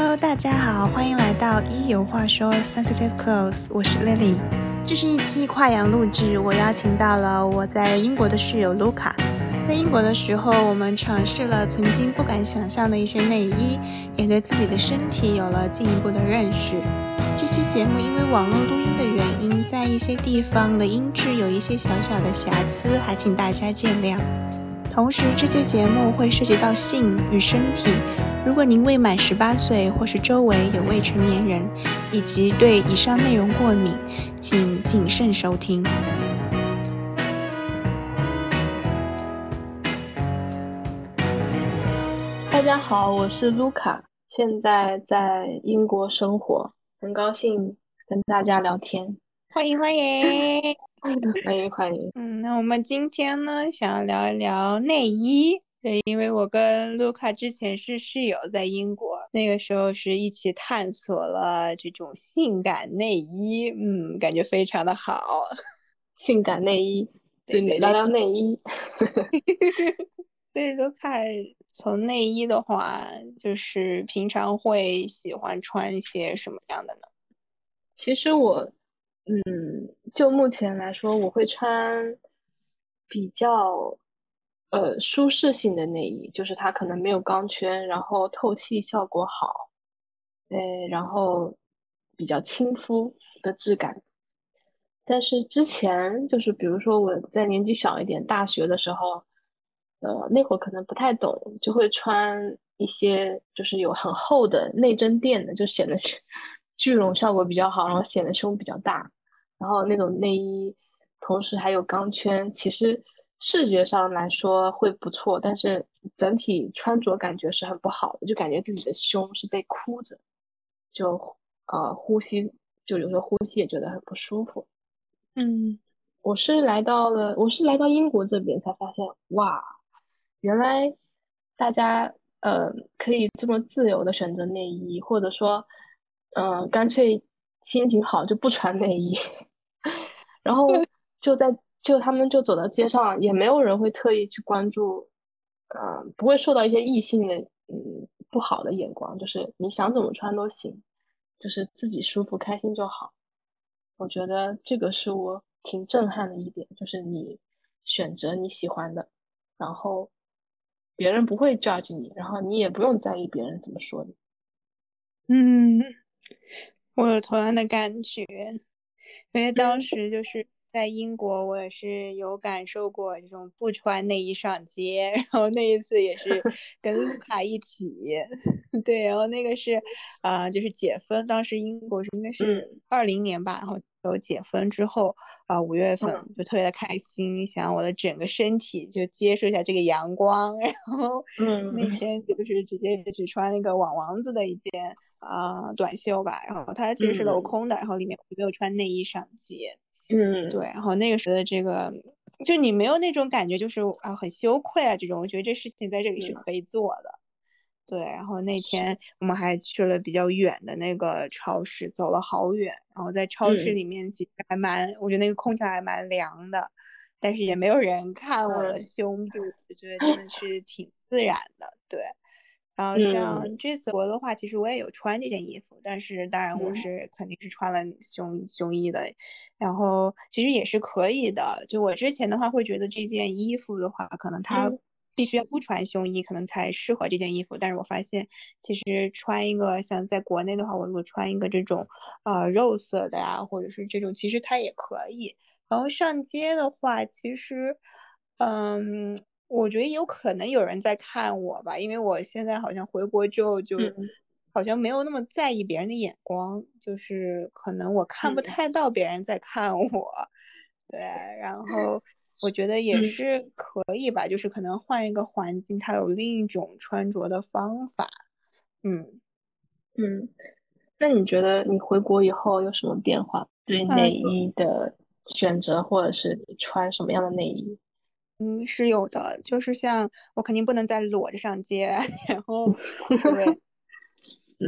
Hello，大家好，欢迎来到一有话说 Sensitive Clothes，我是 Lily。这是一期跨洋录制，我邀请到了我在英国的室友 Luca。在英国的时候，我们尝试了曾经不敢想象的一些内衣，也对自己的身体有了进一步的认识。这期节目因为网络录音的原因，在一些地方的音质有一些小小的瑕疵，还请大家见谅。同时，这期节目会涉及到性与身体。如果您未满十八岁，或是周围有未成年人，以及对以上内容过敏，请谨慎收听。大家好，我是卢卡，现在在英国生活，很高兴跟大家聊天。欢迎欢迎 欢迎欢迎。嗯，那我们今天呢，想要聊一聊内衣。对，因为我跟卢卡之前是室友，在英国，那个时候是一起探索了这种性感内衣，嗯，感觉非常的好。性感内衣，对，聊聊内衣。对，卢卡从内衣的话，就是平常会喜欢穿一些什么样的呢？其实我，嗯，就目前来说，我会穿比较。呃，舒适性的内衣就是它可能没有钢圈，然后透气效果好，呃，然后比较亲肤的质感。但是之前就是比如说我在年纪小一点，大学的时候，呃，那会儿可能不太懂，就会穿一些就是有很厚的内增垫的，就显得 聚拢效果比较好，然后显得胸比较大。然后那种内衣同时还有钢圈，其实。视觉上来说会不错，但是整体穿着感觉是很不好的，就感觉自己的胸是被箍着，就呃呼吸就有时候呼吸也觉得很不舒服。嗯，我是来到了，我是来到英国这边才发现，哇，原来大家呃可以这么自由的选择内衣，或者说嗯干脆心情好就不穿内衣，然后就在。就他们就走到街上，也没有人会特意去关注，嗯，不会受到一些异性的嗯不好的眼光，就是你想怎么穿都行，就是自己舒服开心就好。我觉得这个是我挺震撼的一点，就是你选择你喜欢的，然后别人不会 judge 你，然后你也不用在意别人怎么说你。嗯，我有同样的感觉，因为当时就是。在英国，我也是有感受过这种不穿内衣上街，然后那一次也是跟卢卡 一起，对，然后那个是，啊，就是解封，当时英国是应该是二零年吧，然后有解封之后，啊，五月份就特别的开心，想我的整个身体就接受一下这个阳光，然后，嗯，那天就是直接只穿那个网王子的一件啊短袖吧，然后它其实是镂空的，然后里面没有穿内衣上街。嗯，对，然后那个时候的这个，就你没有那种感觉，就是啊很羞愧啊这种，我觉得这事情在这里是可以做的。对，然后那天我们还去了比较远的那个超市，走了好远，然后在超市里面其实还蛮，我觉得那个空调还蛮凉的，但是也没有人看我的胸部，我觉得真的是挺自然的，对。然后像这次我的话，其实我也有穿这件衣服，但是当然我是肯定是穿了胸胸衣的，然后其实也是可以的。就我之前的话会觉得这件衣服的话，可能它必须要不穿胸衣，可能才适合这件衣服。但是我发现其实穿一个像在国内的话，我如果穿一个这种呃肉色的呀，或者是这种，其实它也可以。然后上街的话，其实嗯。我觉得有可能有人在看我吧，因为我现在好像回国之后就，好像没有那么在意别人的眼光，就是可能我看不太到别人在看我，对，然后我觉得也是可以吧，就是可能换一个环境，它有另一种穿着的方法，嗯嗯，那你觉得你回国以后有什么变化？对内衣的选择，或者是穿什么样的内衣？嗯，是有的，就是像我肯定不能再裸着上街，然后 对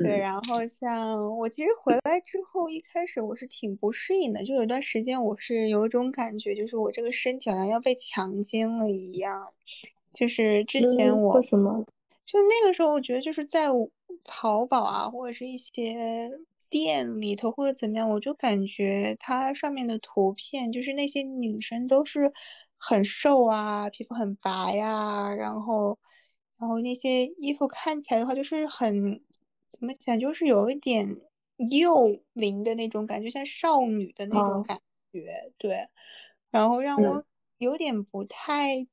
对，然后像我其实回来之后，一开始我是挺不适应的，就有段时间我是有一种感觉，就是我这个身体好像要被强奸了一样，就是之前我为什么？就那个时候，我觉得就是在淘宝啊，或者是一些店里头或者怎么样，我就感觉它上面的图片，就是那些女生都是很瘦啊，皮肤很白呀，然后，然后那些衣服看起来的话，就是很怎么讲，就是有一点幼龄的那种感觉，像少女的那种感觉，对，然后让我有点不太。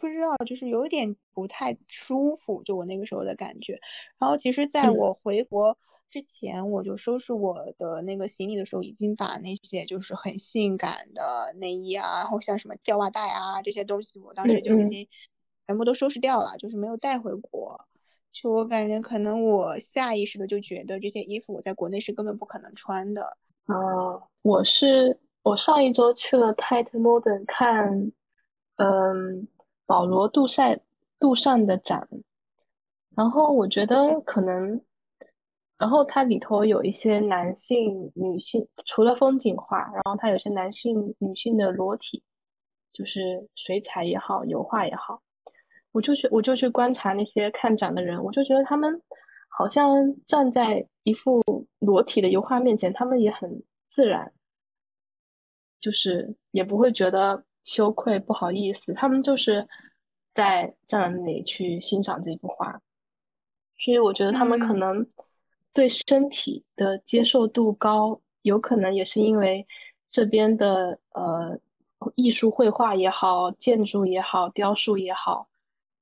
不知道，就是有点不太舒服，就我那个时候的感觉。然后其实在我回国之前，我就收拾我的那个行李的时候，已经把那些就是很性感的内衣啊，然后像什么吊袜带啊这些东西，我当时就已经全部都收拾掉了，就是没有带回国。就我感觉，可能我下意识的就觉得这些衣服我在国内是根本不可能穿的。啊，我是我上一周去了 Tate Modern 看，嗯。保罗·杜塞杜尚的展，然后我觉得可能，然后它里头有一些男性、女性，除了风景画，然后它有些男性、女性的裸体，就是水彩也好，油画也好，我就去我就去观察那些看展的人，我就觉得他们好像站在一幅裸体的油画面前，他们也很自然，就是也不会觉得。羞愧，不好意思，他们就是在站在那里去欣赏这幅画，所以我觉得他们可能对身体的接受度高，有可能也是因为这边的呃艺术绘画也好，建筑也好，雕塑也好，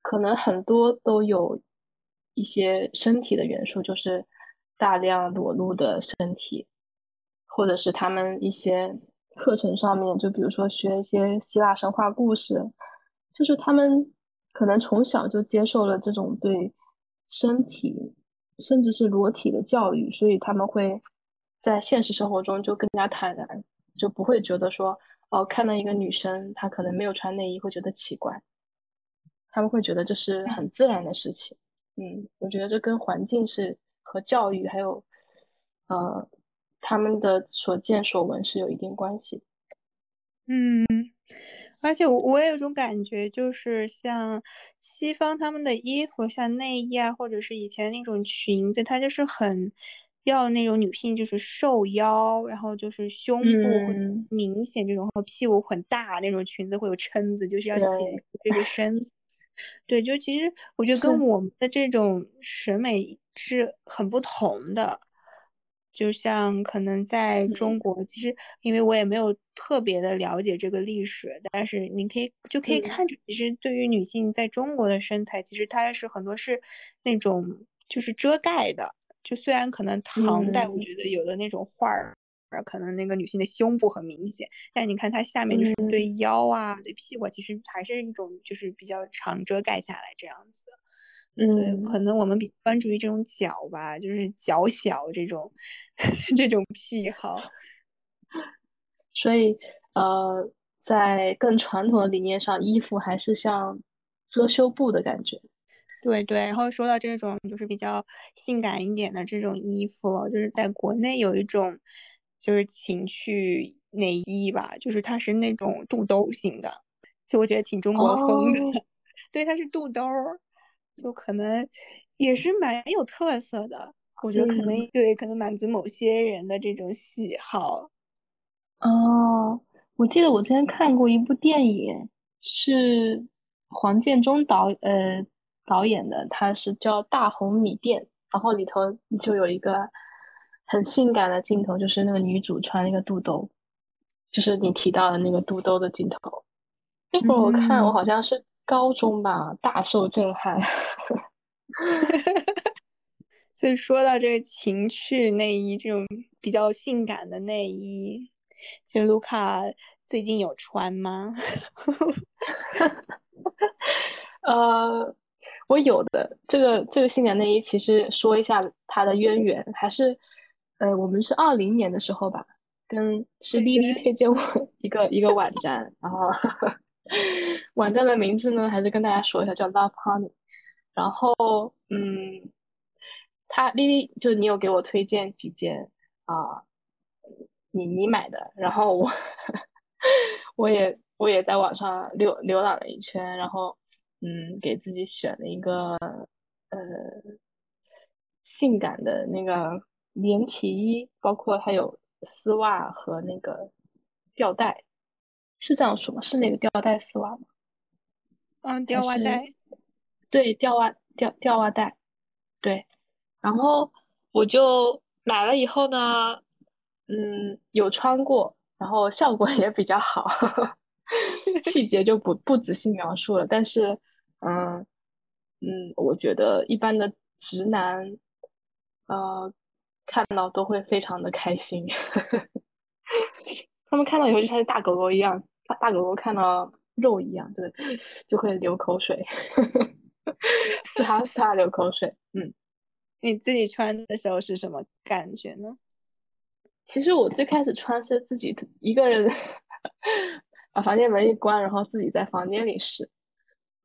可能很多都有一些身体的元素，就是大量裸露的身体，或者是他们一些。课程上面，就比如说学一些希腊神话故事，就是他们可能从小就接受了这种对身体甚至是裸体的教育，所以他们会在现实生活中就更加坦然，就不会觉得说哦，看到一个女生她可能没有穿内衣会觉得奇怪，他们会觉得这是很自然的事情。嗯，我觉得这跟环境是和教育还有呃。他们的所见所闻是有一定关系。嗯，而且我我也有种感觉，就是像西方他们的衣服，像内衣啊，或者是以前那种裙子，它就是很要那种女性就是瘦腰，然后就是胸部很明显这种，然后屁股很大那种裙子会有撑子，就是要显出这个身子。对，就其实我觉得跟我们的这种审美是很不同的。就像可能在中国，其实因为我也没有特别的了解这个历史，但是你可以就可以看出，其实对于女性在中国的身材，其实它是很多是那种就是遮盖的。就虽然可能唐代，我觉得有的那种画儿，可能那个女性的胸部很明显，但你看她下面就是对腰啊、对屁股，其实还是一种就是比较长遮盖下来这样子。嗯，可能我们比较关注于这种脚吧，就是脚小这种 这种癖好。所以，呃，在更传统的理念上，衣服还是像遮羞布的感觉。对对，然后说到这种就是比较性感一点的这种衣服，就是在国内有一种就是情趣内衣吧，就是它是那种肚兜型的，就我觉得挺中国风的。对，它是肚兜。就可能也是蛮有特色的，我觉得可能对，可能满足某些人的这种喜好。哦，我记得我之前看过一部电影，是黄建中导呃导演的，他是叫《大红米店》，然后里头就有一个很性感的镜头，就是那个女主穿那个肚兜，就是你提到的那个肚兜的镜头。那会儿我看，我好像是。高中吧，大受震撼。所以说到这个情趣内衣，这种比较性感的内衣，就卢卡最近有穿吗？呃，我有的这个这个性感内衣，其实说一下它的渊源，还是呃，我们是二零年的时候吧，跟是丽丽推荐我一个一个网站，然后。网站的名字呢，还是跟大家说一下，叫 Love Honey。然后，嗯，他丽丽就你有给我推荐几件啊，你你买的，然后我 我也我也在网上浏浏览了一圈，然后嗯，给自己选了一个呃性感的那个连体衣，包括还有丝袜和那个吊带，是这样说吗？是那个吊带丝袜吗？嗯，吊袜带。对，吊袜吊吊袜带，对。然后我就买了以后呢，嗯，有穿过，然后效果也比较好，细节就不不仔细描述了。但是，嗯嗯，我觉得一般的直男，呃，看到都会非常的开心，他们看到以后就像大狗狗一样，大大狗狗看到肉一样，对，就会流口水。擦擦流口水，嗯，你自己穿的时候是什么感觉呢？其实我最开始穿是自己一个人，把房间门一关，然后自己在房间里试，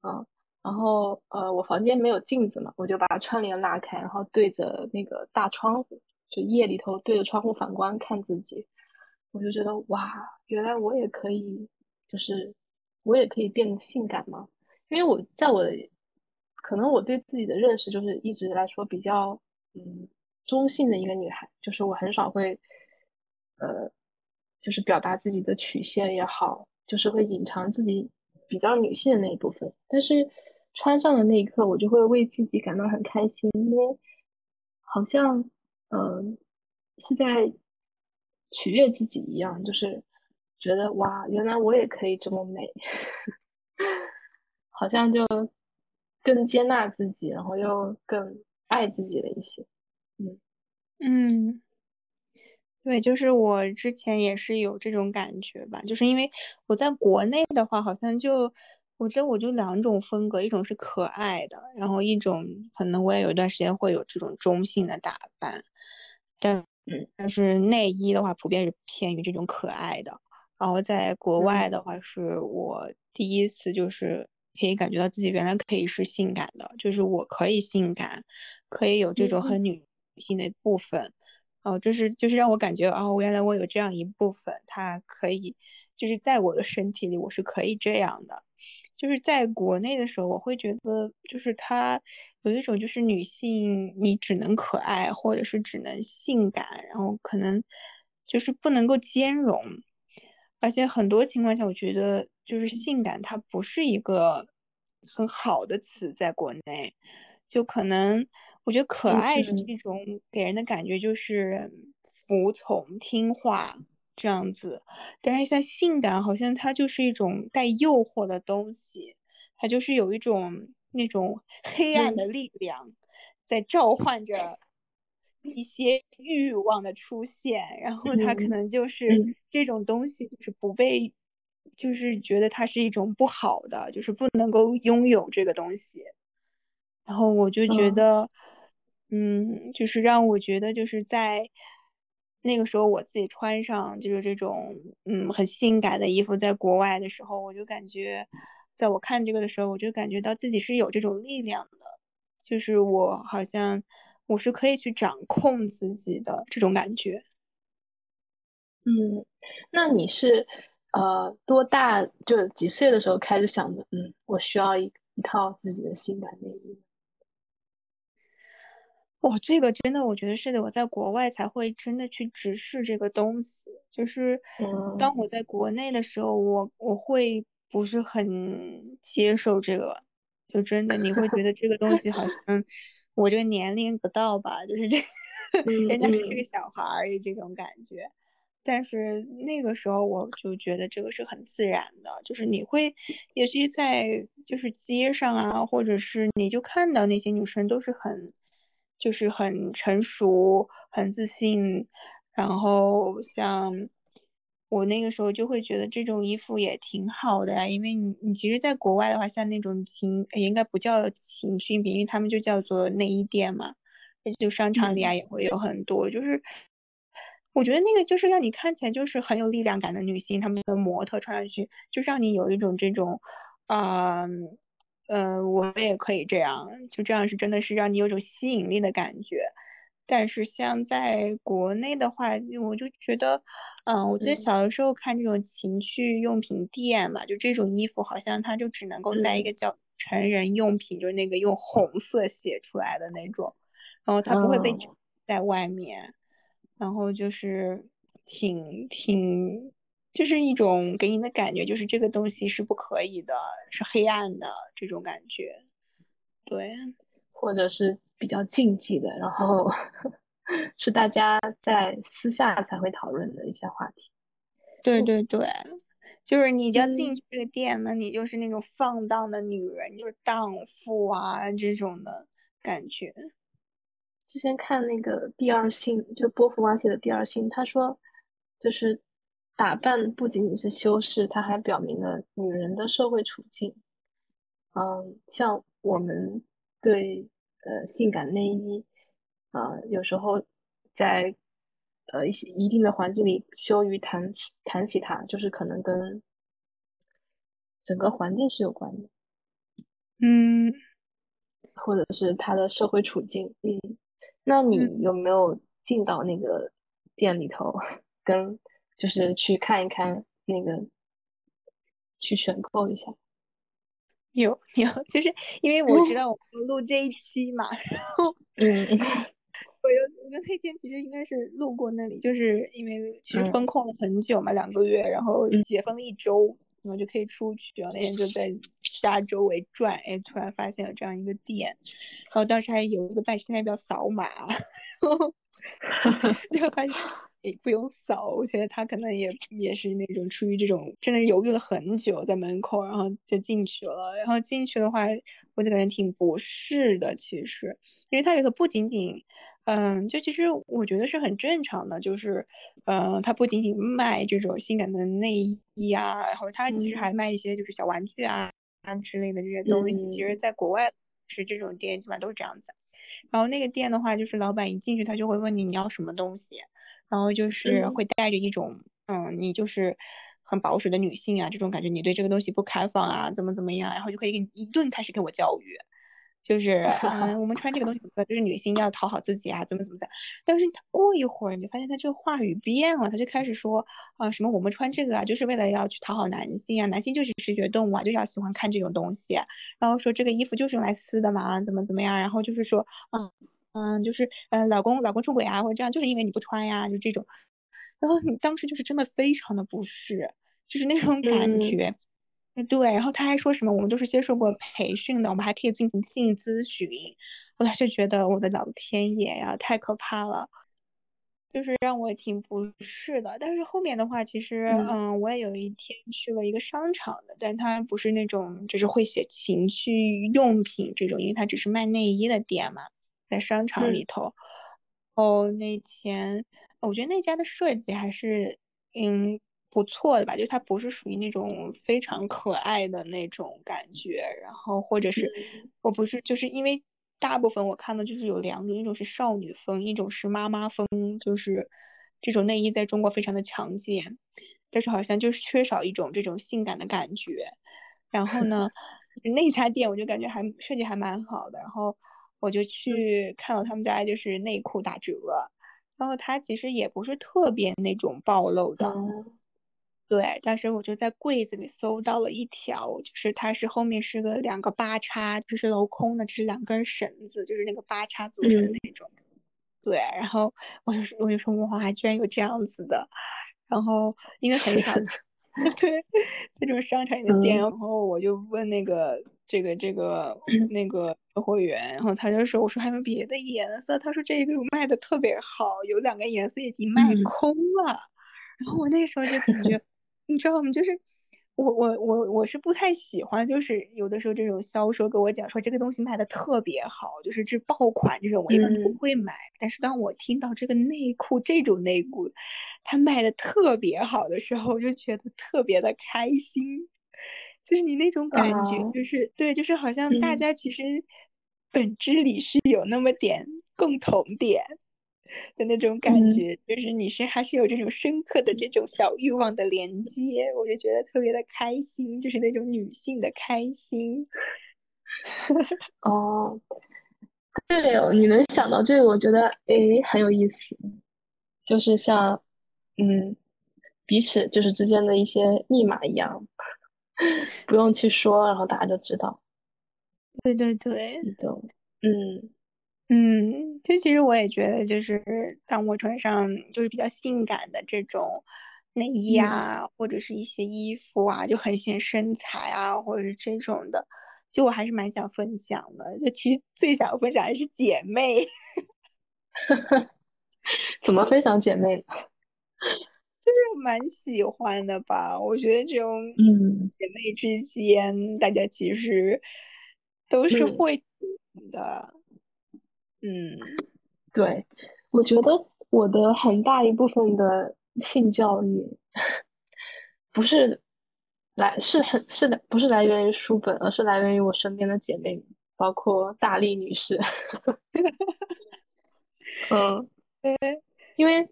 啊，然后呃，我房间没有镜子嘛，我就把窗帘拉开，然后对着那个大窗户，就夜里头对着窗户反光看自己，我就觉得哇，原来我也可以，就是我也可以变得性感吗？因为我在我的。可能我对自己的认识就是一直来说比较嗯中性的一个女孩，就是我很少会呃就是表达自己的曲线也好，就是会隐藏自己比较女性的那一部分。但是穿上的那一刻，我就会为自己感到很开心，因为好像嗯是在取悦自己一样，就是觉得哇，原来我也可以这么美，好像就。更接纳自己，然后又更爱自己了一些，嗯嗯，对，就是我之前也是有这种感觉吧，就是因为我在国内的话，好像就我觉得我就两种风格，一种是可爱的，然后一种可能我也有一段时间会有这种中性的打扮，但但是内衣的话，普遍是偏于这种可爱的，然后在国外的话，是我第一次就是。可以感觉到自己原来可以是性感的，就是我可以性感，可以有这种很女性的部分，哦，就是就是让我感觉哦，原来我有这样一部分，它可以就是在我的身体里，我是可以这样的。就是在国内的时候，我会觉得就是它有一种就是女性你只能可爱，或者是只能性感，然后可能就是不能够兼容。而且很多情况下，我觉得就是性感，它不是一个很好的词，在国内，就可能我觉得可爱是一种给人的感觉就是服从、听话这样子，但是像性感，好像它就是一种带诱惑的东西，它就是有一种那种黑暗的力量在召唤着。一些欲望的出现，然后它可能就是这种东西，就是不被，就是觉得它是一种不好的，就是不能够拥有这个东西。然后我就觉得，嗯，就是让我觉得就是在那个时候我自己穿上就是这种嗯很性感的衣服，在国外的时候，我就感觉，在我看这个的时候，我就感觉到自己是有这种力量的，就是我好像。我是可以去掌控自己的这种感觉。嗯，那你是呃多大就几岁的时候开始想着，嗯，我需要一一套自己的性感内衣？哇，这个真的，我觉得是的，我在国外才会真的去直视这个东西。就是当我在国内的时候，我我会不是很接受这个。就真的你会觉得这个东西好 像我这个年龄不到吧，就是这 人家还是个小孩儿这种感觉。但是那个时候我就觉得这个是很自然的，就是你会也许在就是街上啊，或者是你就看到那些女生都是很就是很成熟、很自信，然后像。我那个时候就会觉得这种衣服也挺好的呀，因为你你其实，在国外的话，像那种情应该不叫情趣品，因为他们就叫做内衣店嘛，就商场里啊也会有很多。就是我觉得那个就是让你看起来就是很有力量感的女性，她们的模特穿上去，就让你有一种这种，嗯嗯，我也可以这样，就这样是真的是让你有种吸引力的感觉。但是像在国内的话，我就觉得，嗯，我记得小的时候看这种情趣用品店嘛，就这种衣服好像它就只能够在一个叫成人用品，就是那个用红色写出来的那种，然后它不会被在外面，然后就是挺挺，就是一种给你的感觉，就是这个东西是不可以的，是黑暗的这种感觉，对，或者是比较禁忌的，然后 是大家在私下才会讨论的一些话题。对对对，就是你要进去这个店呢，你就是那种放荡的女人，就是荡妇啊这种的感觉。之前看那个第二性，就波伏娃写的第二性，他说，就是打扮不仅仅是修饰，它还表明了女人的社会处境。嗯，像我们对呃性感内衣，啊，有时候在呃一些一定的环境里羞于谈谈起它，就是可能跟整个环境是有关的。嗯，或者是他的社会处境，嗯。那你有没有进到那个店里头，跟就是去看一看那个，去选购一下？有有，就是因为我知 道我们录这一期嘛，然后嗯，我有我跟那天其实应该是路过那里，就是因为其实封控了很久嘛，两个月，然后解封了一周，然后就可以出去，然后那天就在家周围转，哎，突然发现了这样一个店。然后当时还有一个办事代表扫码，就发现也不用扫。我觉得他可能也也是那种出于这种，真的是犹豫了很久在门口，然后就进去了。然后进去的话，我就感觉挺不适的，其实，因为它里头不仅仅，嗯，就其实我觉得是很正常的，就是，嗯，它不仅仅卖这种性感的内衣啊，然后它其实还卖一些就是小玩具啊啊之类的这些东西。其实，在国外。是这种店基本上都是这样子，然后那个店的话，就是老板一进去他就会问你你要什么东西，然后就是会带着一种嗯，你就是很保守的女性啊这种感觉，你对这个东西不开放啊，怎么怎么样，然后就可以一顿开始给我教育。就是，嗯，我们穿这个东西怎么就是女性要讨好自己啊，怎么怎么怎但是他过一会儿，你就发现他这个话语变了，他就开始说，啊，什么我们穿这个啊，就是为了要去讨好男性啊，男性就是视觉动物啊，就是要喜欢看这种东西。然后说这个衣服就是用来撕的嘛，怎么怎么样？然后就是说，嗯嗯，就是，呃，老公老公出轨啊，或者这样，就是因为你不穿呀，就这种。然后你当时就是真的非常的不适，就是那种感觉。对，然后他还说什么，我们都是接受过培训的，我们还可以进行性咨询。我当时觉得，我的老天爷呀，太可怕了，就是让我挺不适的。但是后面的话，其实，嗯，我也有一天去了一个商场的，但他不是那种就是会写情趣用品这种，因为他只是卖内衣的店嘛，在商场里头。哦，那天我觉得那家的设计还是，嗯。不错的吧，就它不是属于那种非常可爱的那种感觉，然后或者是我不是就是因为大部分我看到就是有两种，一种是少女风，一种是妈妈风，就是这种内衣在中国非常的常见，但是好像就是缺少一种这种性感的感觉。然后呢，那家店我就感觉还设计还蛮好的，然后我就去看到他们家就是内裤打折，然后它其实也不是特别那种暴露的。对，当时我就在柜子里搜到了一条，就是它是后面是个两个八叉，就是镂空的，这是两根绳子，就是那个八叉组成的那种。对，然后我就说，我就说哇，居然有这样子的，然后因为很少 对这种商场里的店，然后我就问那个这个这个那个售货员，然后他就说，我说还有别的颜色，他说这个卖的特别好，有两个颜色已经卖空了，然后我那时候就感觉。你知道吗？就是我我我我是不太喜欢，就是有的时候这种销售跟我讲说这个东西卖的特别好，就是这爆款这种我一般不会买。但是当我听到这个内裤这种内裤，它卖的特别好的时候，我就觉得特别的开心。就是你那种感觉，就是对，就是好像大家其实本质里是有那么点共同点。的那种感觉，就是你是还是有这种深刻的这种小欲望的连接，我就觉得特别的开心，就是那种女性的开心。哦，对哦，你能想到这个，我觉得诶很有意思，就是像嗯彼此就是之间的一些密码一样，不用去说，然后大家就知道。对对对，就嗯。嗯，就其实我也觉得，就是当我穿上就是比较性感的这种内衣啊，或者是一些衣服啊，就很显身材啊，或者是这种的，就我还是蛮想分享的。就其实最想分享的是姐妹，怎么分享姐妹？就是蛮喜欢的吧。我觉得这种嗯姐妹之间，大家其实都是会的。嗯，对，我觉得我的很大一部分的性教育，不是来是很是的，不是来源于书本，而是来源于我身边的姐妹，包括大力女士。嗯，对，因为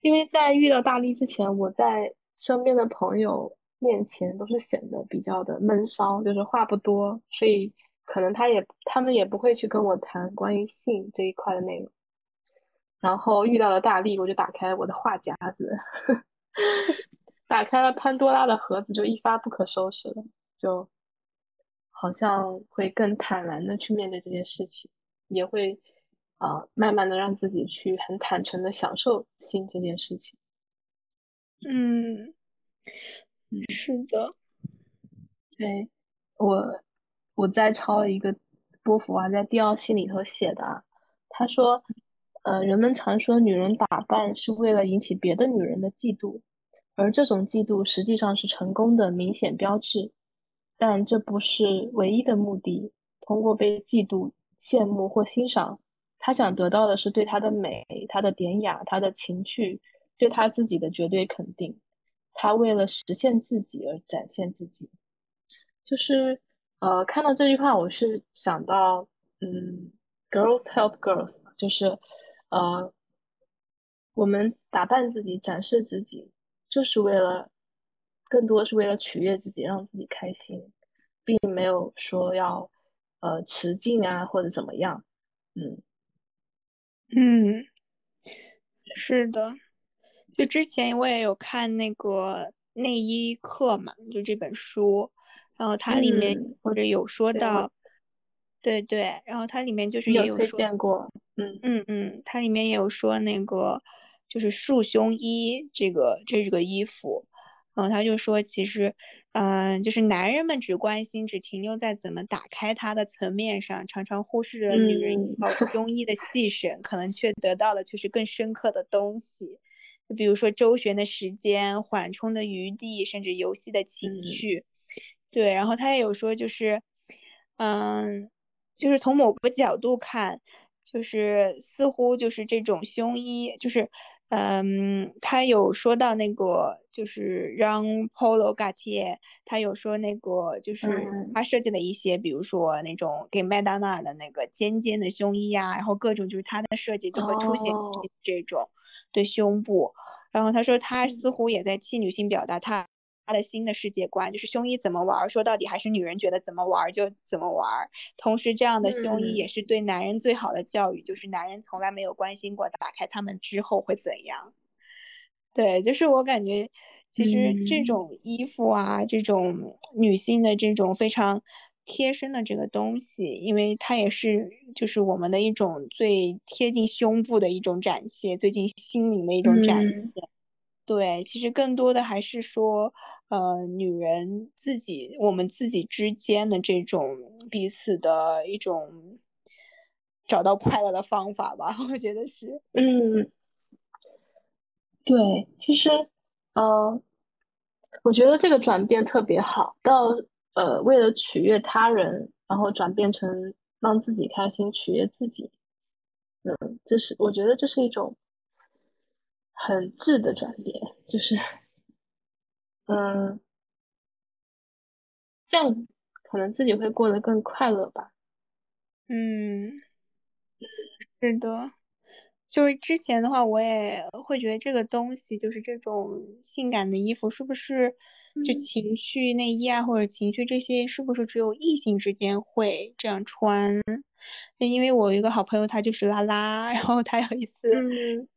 因为在遇到大力之前，我在身边的朋友面前都是显得比较的闷骚，就是话不多，所以。可能他也，他们也不会去跟我谈关于性这一块的内容。然后遇到了大力，我就打开我的话匣子，打开了潘多拉的盒子，就一发不可收拾了。就好像会更坦然的去面对这件事情，也会啊，慢慢的让自己去很坦诚的享受性这件事情。嗯，是的，对我。我在抄一个波伏娃在《第二性》里头写的啊，他说，呃，人们常说女人打扮是为了引起别的女人的嫉妒，而这种嫉妒实际上是成功的明显标志，但这不是唯一的目的。通过被嫉妒、羡慕或欣赏，他想得到的是对他的美、他的典雅、他的情趣，对他自己的绝对肯定。他为了实现自己而展现自己，就是。呃，看到这句话，我是想到，嗯，girls help girls，就是，呃，我们打扮自己、展示自己，就是为了，更多是为了取悦自己，让自己开心，并没有说要，呃，持镜啊或者怎么样，嗯，嗯，是的，就之前我也有看那个内衣课嘛，就这本书。然后它里面或者有说到，对对，然后它里面就是也有说，嗯嗯嗯，它里面也有说那个就是束胸衣这个这个衣服，然后他就说其实，嗯，就是男人们只关心只停留在怎么打开它的层面上，常常忽视了女人一套。胸衣的细审，可能却得到的却是更深刻的东西，就比如说周旋的时间、缓冲的余地，甚至游戏的情趣。对，然后他也有说，就是，嗯，就是从某个角度看，就是似乎就是这种胸衣，就是，嗯，他有说到那个，就是让 Polo Gatie，他有说那个，就是他设计的一些，比如说那种给麦当娜的那个尖尖的胸衣呀，然后各种就是他的设计都会凸显这种对胸部，然后他说他似乎也在替女性表达他。他的新的世界观就是胸衣怎么玩，说到底还是女人觉得怎么玩就怎么玩。同时，这样的胸衣也是对男人最好的教育，就是男人从来没有关心过打开他们之后会怎样。对，就是我感觉，其实这种衣服啊，这种女性的这种非常贴身的这个东西，因为它也是就是我们的一种最贴近胸部的一种展现，最近心灵的一种展现。对，其实更多的还是说，呃，女人自己，我们自己之间的这种彼此的一种找到快乐的方法吧，我觉得是。嗯，对，其实，呃，我觉得这个转变特别好，到呃，为了取悦他人，然后转变成让自己开心，取悦自己。嗯，这是我觉得这是一种。很质的转变，就是，嗯，这样可能自己会过得更快乐吧。嗯，是的。就是之前的话，我也会觉得这个东西，就是这种性感的衣服，是不是就情趣内衣啊，或者情趣这些，是不是只有异性之间会这样穿？因为我有一个好朋友，他就是拉拉，然后他有一次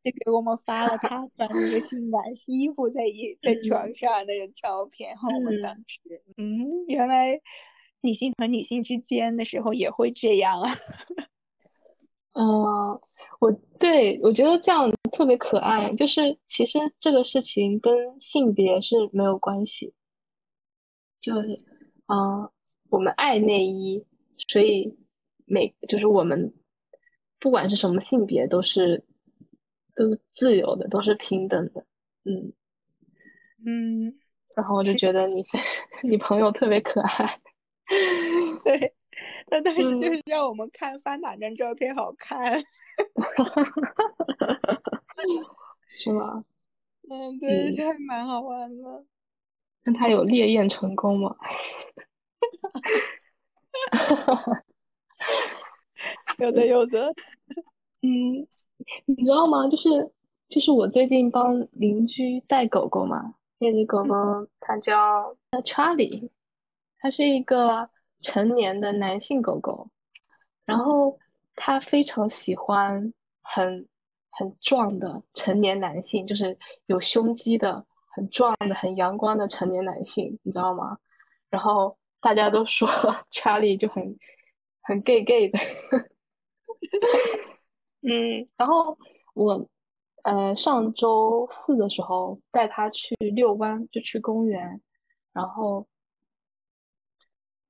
就给我们发了他穿那个性感衣服在一在床上那个照片，然后我们当时，嗯，原来女性和女性之间的时候也会这样啊。嗯，我对我觉得这样特别可爱。就是其实这个事情跟性别是没有关系，就是啊，我们爱内衣，所以每就是我们不管是什么性别，都是都是自由的，都是平等的。嗯嗯，然后我就觉得你 你朋友特别可爱。对。他当时就是让我们看发哪张照片好看，是吗？嗯，对，还蛮好玩的。那他有烈焰成功吗？有的，有的。嗯，你知道吗？就是就是我最近帮邻居带狗狗嘛，那只狗狗它叫叫查理，它是一个。成年的男性狗狗，然后他非常喜欢很很壮的成年男性，就是有胸肌的、很壮的、很阳光的成年男性，你知道吗？然后大家都说 查理就很很 gay gay 的，嗯，然后我呃上周四的时候带他去遛弯，就去公园，然后。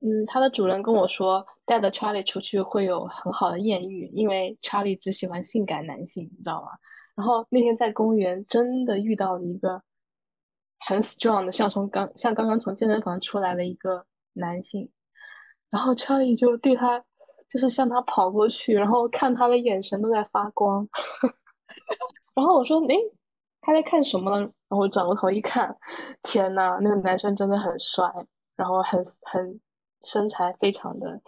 嗯，它的主人跟我说，带着查理出去会有很好的艳遇，因为查理只喜欢性感男性，你知道吗？然后那天在公园真的遇到了一个很 strong 的，像从刚像刚刚从健身房出来的一个男性，然后查理就对他就是向他跑过去，然后看他的眼神都在发光，然后我说，诶，他在看什么呢？然后我转过头一看，天呐，那个男生真的很帅，然后很很。身材非常的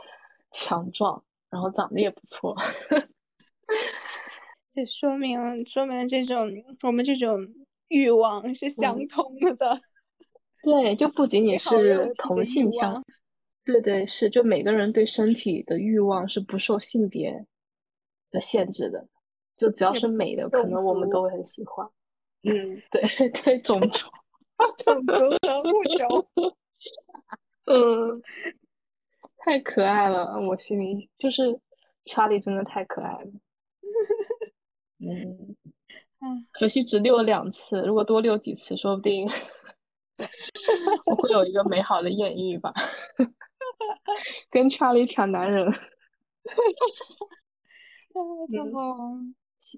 强壮，然后长得也不错，这说明说明这种我们这种欲望是相通的。对，就不仅仅是同性相，对对是，就每个人对身体的欲望是不受性别的限制的，就只要是美的，可能我们都会很喜欢。嗯，对 对，种族，种族和物种，嗯。太可爱了，我心里就是查理真的太可爱了。嗯，可惜只遛了两次，如果多遛几次，说不定 我会有一个美好的艳遇吧。跟查理抢男人。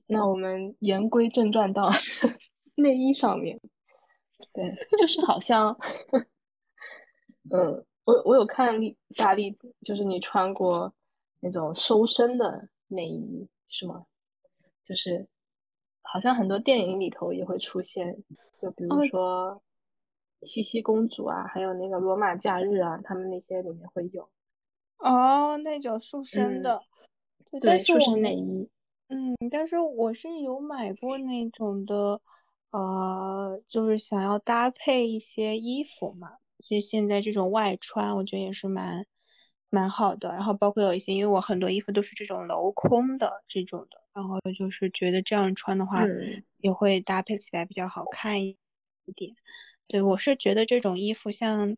那我们言归正传到内衣上面，对，就是好像，嗯。我我有看大力，就是你穿过那种收身的内衣是吗？就是好像很多电影里头也会出现，就比如说七夕公主啊，还有那个罗马假日啊，他们那些里面会有。哦，那种塑身的，对，塑身内衣。嗯，但是我是有买过那种的，呃，就是想要搭配一些衣服嘛。就现在这种外穿，我觉得也是蛮蛮好的。然后包括有一些，因为我很多衣服都是这种镂空的这种的，然后就是觉得这样穿的话，也会搭配起来比较好看一点。对我是觉得这种衣服，像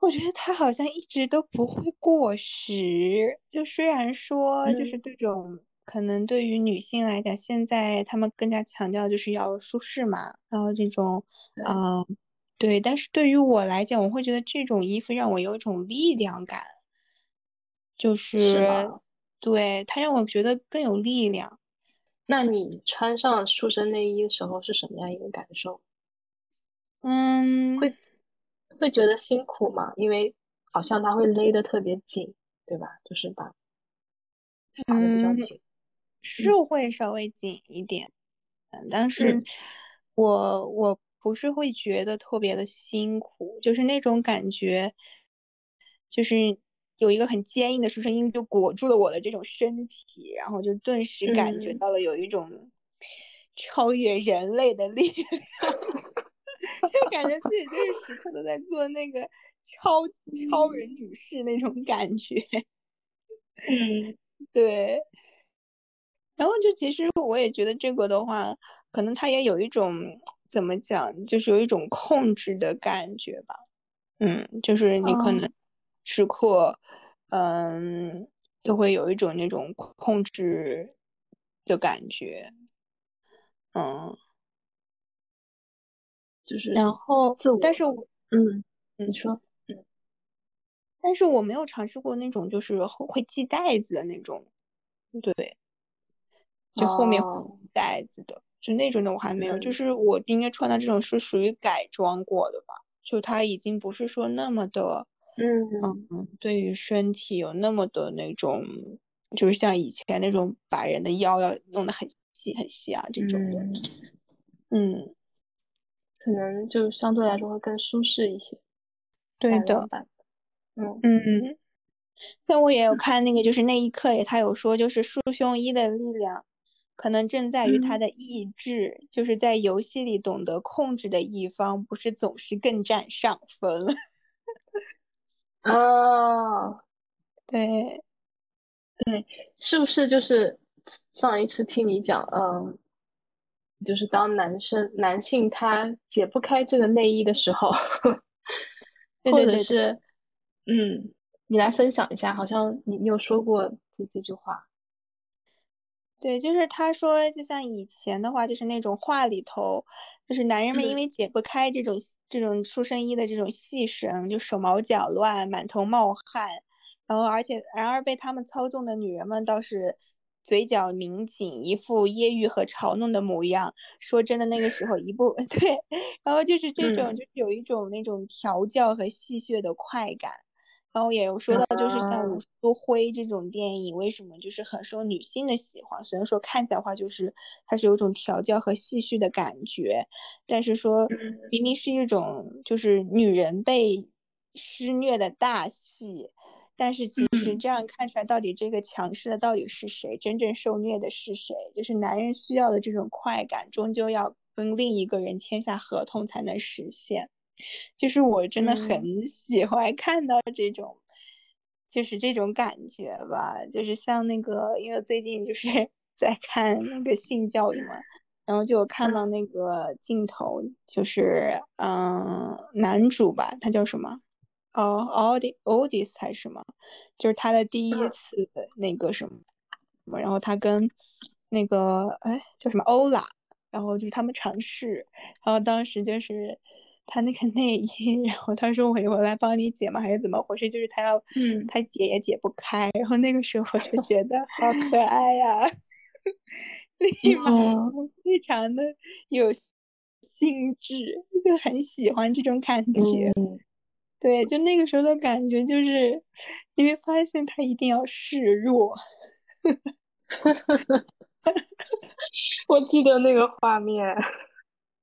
我觉得它好像一直都不会过时。就虽然说，就是这种可能对于女性来讲，现在她们更加强调就是要舒适嘛，然后这种嗯。对，但是对于我来讲，我会觉得这种衣服让我有一种力量感，就是对它让我觉得更有力量。那你穿上塑身内衣的时候是什么样一个感受？嗯，会会觉得辛苦吗？因为好像它会勒得特别紧，对吧？就是把绑的比较紧，是会稍微紧一点，嗯但是我我。不是会觉得特别的辛苦，就是那种感觉，就是有一个很坚硬的书生音就裹住了我的这种身体，然后就顿时感觉到了有一种超越人类的力量，就感觉自己就是时刻都在做那个超超人女士那种感觉。嗯，对。然后就其实我也觉得这个的话，可能它也有一种。怎么讲？就是有一种控制的感觉吧，嗯，就是你可能时刻，嗯，都会有一种那种控制的感觉，嗯，就是然后，但是我嗯，你说，嗯，但是我没有尝试过那种就是会系带子的那种，对，就后面带子的，就那种的我还没有，就是我应该穿的这种是属于改装过的吧，就它已经不是说那么的。嗯嗯，对于身体有那么多那种，就是像以前那种把人的腰要弄得很细很细啊这种的，嗯，可能就相对来说会更舒适一些。对的，嗯嗯，但我也有看那个，就是那一刻也他有说，就是束胸衣的力量，可能正在于他的意志，就是在游戏里懂得控制的一方，不是总是更占上风。啊，对，对，是不是就是上一次听你讲，嗯，就是当男生男性他解不开这个内衣的时候，或者是，嗯，你来分享一下，好像你你有说过这这句话。对，就是他说，就像以前的话，就是那种话里头，就是男人们因为解不开这种这种束身衣的这种细绳，就手忙脚乱，满头冒汗，然后而且然而被他们操纵的女人们倒是嘴角抿紧，一副揶揄和嘲弄的模样。说真的，那个时候一部 对，然后就是这种，就是有一种那种调教和戏谑的快感。然后也有说到，就是像《武术灰》这种电影，为什么就是很受女性的喜欢？虽然说看起来话，就是它是有种调教和戏谑的感觉，但是说明明是一种就是女人被施虐的大戏，但是其实这样看出来，到底这个强势的到底是谁？真正受虐的是谁？就是男人需要的这种快感，终究要跟另一个人签下合同才能实现。就是我真的很喜欢看到这种，就是这种感觉吧。就是像那个，因为最近就是 在看那个性教育嘛，然后就有看到那个镜头，就是嗯，男主吧，他叫什么？哦，Audi Odis 还是什么？就是他的第一次那个什么，然后他跟那个哎叫什么欧拉，然后就是他们尝试，然后当时就是。他那个内衣，然后他说我我来帮你解嘛？还是怎么回事？就是他要，嗯，他解也解不开。然后那个时候我就觉得 好可爱呀，立马非常的有兴致，就很喜欢这种感觉。对，就那个时候的感觉，就是你会发现他一定要示弱。我记得那个画面。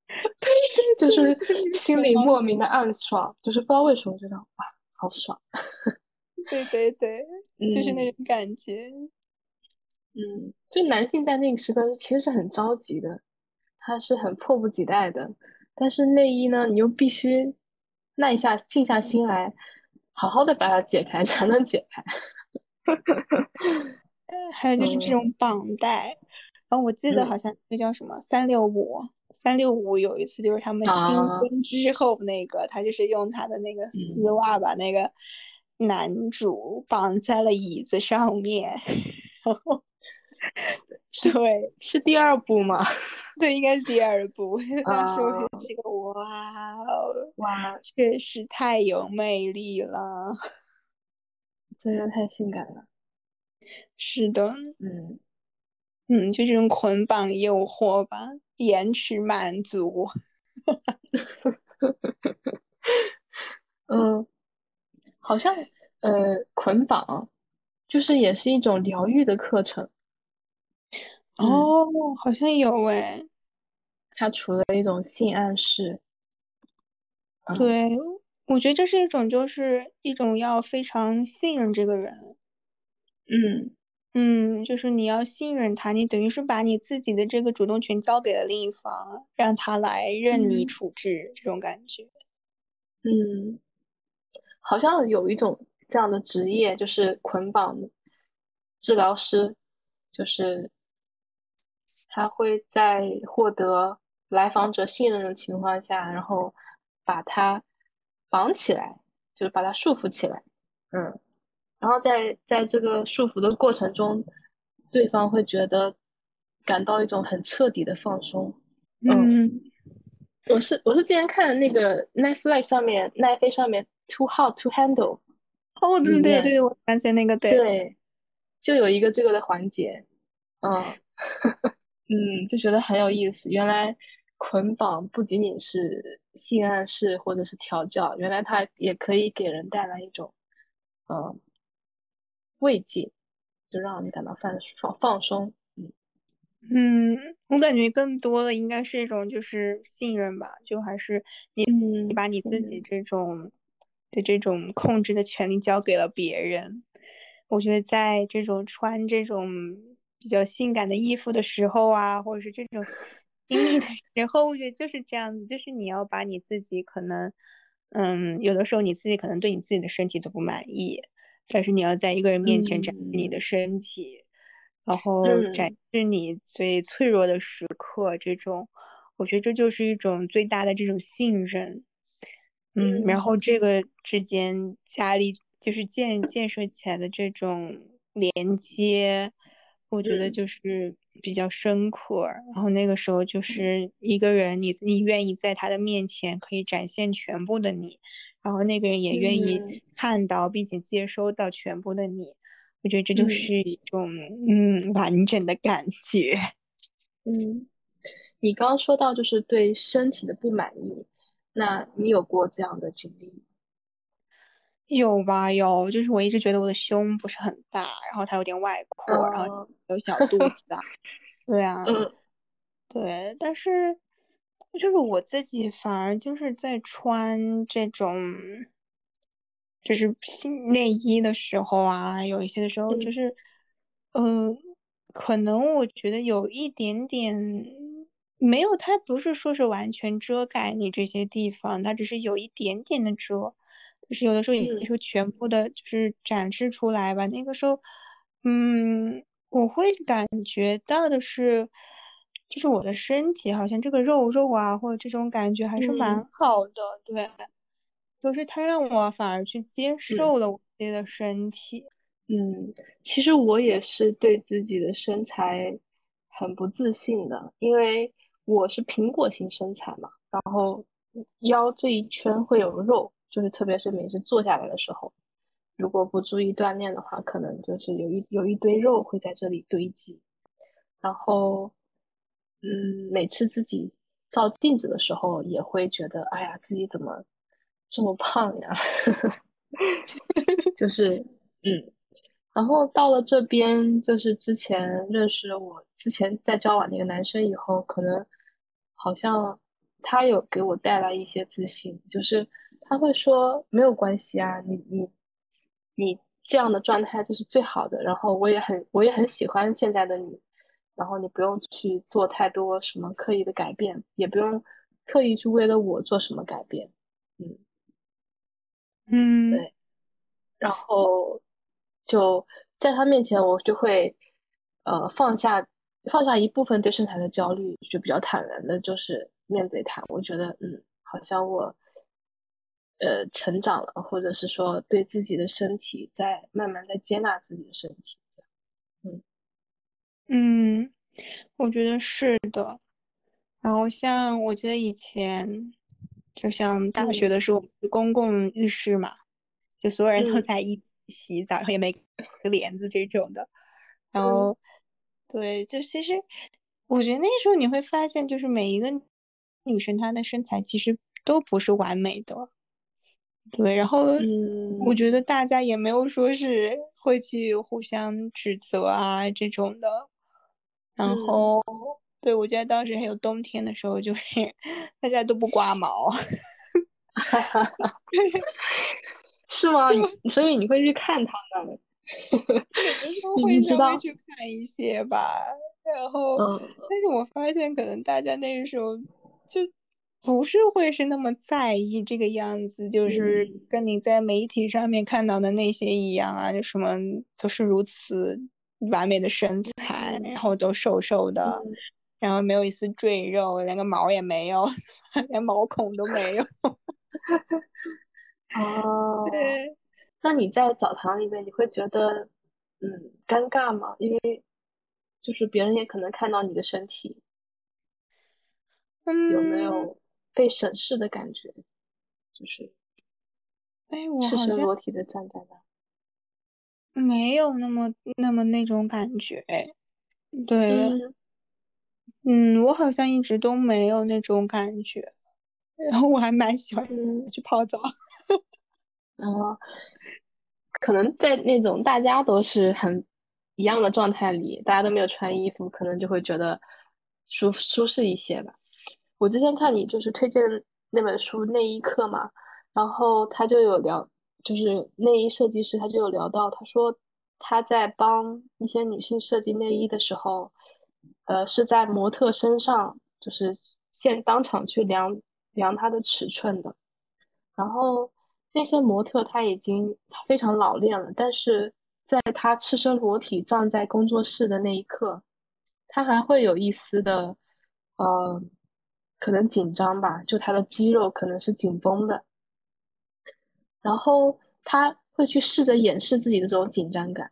就是心里莫名的暗爽，就是不知道为什么觉得哇，好爽。对对对，就是那种感觉。嗯，就男性在那个时刻其实是很着急的，他是很迫不及待的。但是内衣呢，你又必须耐下静下心来，好好的把它解开，才能解开。还有就是这种绑带，然后我记得好像那叫什么三六五。三六五有一次就是他们新婚之后，那个他就是用他的那个丝袜把那个男主绑在了椅子上面，然后 对，是第二部吗？对，应该是第二部。当时我觉得这个哇哇，确实太有魅力了，真的太性感了。是的，嗯嗯，就这种捆绑诱惑吧。延迟满足，嗯，好像呃捆绑就是也是一种疗愈的课程。哦，好像有哎。它除了一种性暗示，对，我觉得这是一种，就是一种要非常信任这个人。嗯。嗯，就是你要信任他，你等于是把你自己的这个主动权交给了另一方，让他来任你处置，这种感觉。嗯，好像有一种这样的职业，就是捆绑治疗师，就是他会在获得来访者信任的情况下，然后把他绑起来，就是把他束缚起来，嗯。然后在在这个束缚的过程中，对方会觉得感到一种很彻底的放松。嗯，我是我是之前看那个 Netflix 上面奈飞上面 Too Hot to Handle。哦，对对对，我发现那个对，对，就有一个这个的环节，嗯 嗯，就觉得很有意思。原来捆绑不仅仅是性暗示或者是调教，原来它也可以给人带来一种嗯慰藉，就让你感到放放放松。嗯嗯，我感觉更多的应该是一种就是信任吧，就还是你你把你自己这种。的这种控制的权利交给了别人，我觉得在这种穿这种比较性感的衣服的时候啊，或者是这种 亲密的时候，我觉得就是这样子，就是你要把你自己可能，嗯，有的时候你自己可能对你自己的身体都不满意，但是你要在一个人面前展示你的身体，然后展示你最脆弱的时刻，这种，我觉得这就是一种最大的这种信任。嗯，然后这个之间家里就是建建设起来的这种连接，我觉得就是比较深刻。然后那个时候就是一个人，你你愿意在他的面前可以展现全部的你，然后那个人也愿意看到并且接收到全部的你。我觉得这就是一种嗯完整的感觉。嗯，你刚刚说到就是对身体的不满意。那你有过这样的经历？有吧，有，就是我一直觉得我的胸不是很大，然后它有点外扩，然后有小肚子啊，对啊，对，但是就是我自己反而就是在穿这种就是新内衣的时候啊，有一些的时候就是，嗯，可能我觉得有一点点。没有，它不是说是完全遮盖你这些地方，它只是有一点点的遮，但是有的时候也会全部的，就是展示出来吧。那个时候，嗯，我会感觉到的是，就是我的身体好像这个肉肉啊，或者这种感觉还是蛮好的，对，就是它让我反而去接受了我自己的身体。嗯，其实我也是对自己的身材很不自信的，因为。我是苹果型身材嘛，然后腰这一圈会有肉，就是特别是每次坐下来的时候，如果不注意锻炼的话，可能就是有一有一堆肉会在这里堆积。然后，嗯，每次自己照镜子的时候，也会觉得，哎呀，自己怎么这么胖呀？就是，嗯。然后到了这边，就是之前认识我之前在交往那个男生以后，可能。好像他有给我带来一些自信，就是他会说没有关系啊，你你你这样的状态就是最好的。然后我也很我也很喜欢现在的你，然后你不用去做太多什么刻意的改变，也不用特意去为了我做什么改变，嗯嗯对，然后就在他面前我就会呃放下。放下一部分对身材的焦虑，就比较坦然的，就是面对他。我觉得，嗯，好像我，呃，成长了，或者是说对自己的身体在慢慢的接纳自己的身体。嗯嗯，我觉得是的。然后像我记得以前，就像大学的时候，公共浴室嘛，就所有人都在一起洗澡，然后也没个帘子这种的，然后。对，就其实，我觉得那时候你会发现，就是每一个女生她的身材其实都不是完美的。对，然后我觉得大家也没有说是会去互相指责啊这种的。然后，对我记得当时还有冬天的时候，就是 大家都不刮毛。哈哈哈！是吗？所以你会去看他们？有的时候会稍微去看一些吧，然后，但是我发现可能大家那个时候就不是会是那么在意这个样子，就是跟你在媒体上面看到的那些一样啊，就什么都是如此完美的身材，然后都瘦瘦的，然后没有一丝赘肉，连个毛也没有，连毛孔都没有。哦。对。那你在澡堂里面，你会觉得嗯尴尬吗？因为就是别人也可能看到你的身体，有没嗯，有被审视的感觉？就是哎，我赤身裸体的站在那。没有那么那么那种感觉，哎，对，嗯嗯，我好像一直都没有那种感觉，然 后我还蛮喜欢嗯，去泡澡。然后可能在那种大家都是很一样的状态里，大家都没有穿衣服，可能就会觉得舒舒适一些吧。我之前看你就是推荐那本书《内衣课》嘛，然后他就有聊，就是内衣设计师他就有聊到，他说他在帮一些女性设计内衣的时候，呃，是在模特身上就是现当场去量量她的尺寸的。然后那些模特他已经非常老练了，但是在他赤身裸体站在工作室的那一刻，他还会有一丝的呃，可能紧张吧，就他的肌肉可能是紧绷的，然后他会去试着掩饰自己的这种紧张感，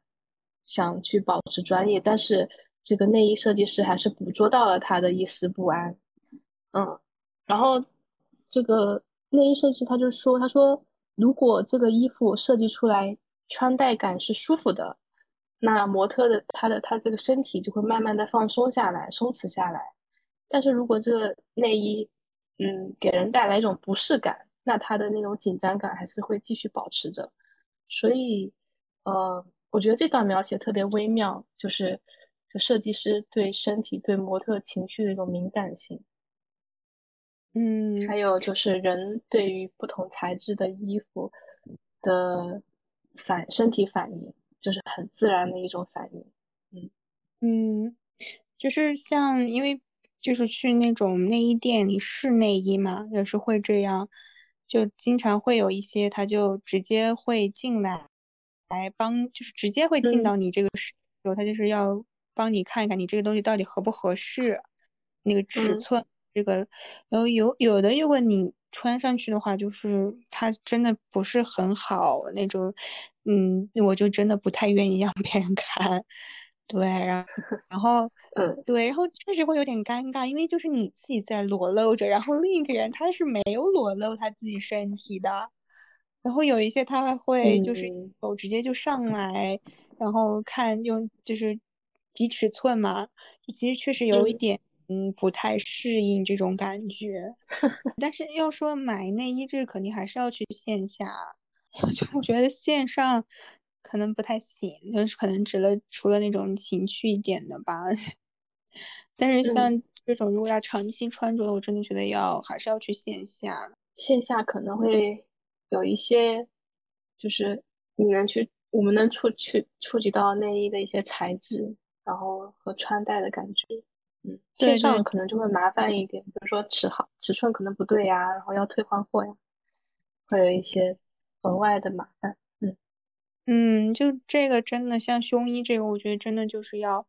想去保持专业，但是这个内衣设计师还是捕捉到了他的一丝不安。嗯，然后这个内衣设计师他就说，他说如果这个衣服设计出来穿戴感是舒服的，那模特的他的他这个身体就会慢慢的放松下来，松弛下来。但是如果这个内衣，嗯，给人带来一种不适感，那他的那种紧张感还是会继续保持着。所以，呃，我觉得这段描写特别微妙，就是就设计师对身体、对模特情绪的一种敏感性。嗯还有就是人对于不同材质的衣服的反身体反应，就是很自然的一种反应。嗯嗯，就是像因为就是去那种内衣店里试内衣嘛，也是会这样，就经常会有一些他就直接会进来来帮，就是直接会进嗯到你这个室，他就是要帮你看一看你这个东西到底合不合适，那个尺嗯寸。这个，然后有有的，如果你穿上去的话，就是它真的不是很好那种，嗯，我就真的不太愿意让 别人看，对，然后 然后嗯。对，然后确实会有点尴尬，因为就是你自己在裸露着，然后另一个人他是没有裸露他自己身体的，然后有一些他还会就是嗯。手直接就上来，然后看用就是比尺寸嘛，就其实确实有一嗯。点。嗯，不太适应这种感觉，但是要说买内衣，这个肯定还是要去线下，就我觉得线上可能不太行，就是可能除了除了那种情趣一点的吧，但是嗯，像这种如果要长期穿着，我真的觉得要还是要去线下。线下可能会有一些，就是你能去，我们能触去触及到内衣的一些材质，然后和穿戴的感觉。嗯，线上可能就会麻烦一点，比如说尺号、尺寸可能不对呀，然后要退换货呀，会有一些额外的麻烦。就这个真的像胸衣这个，我觉得真的就是要，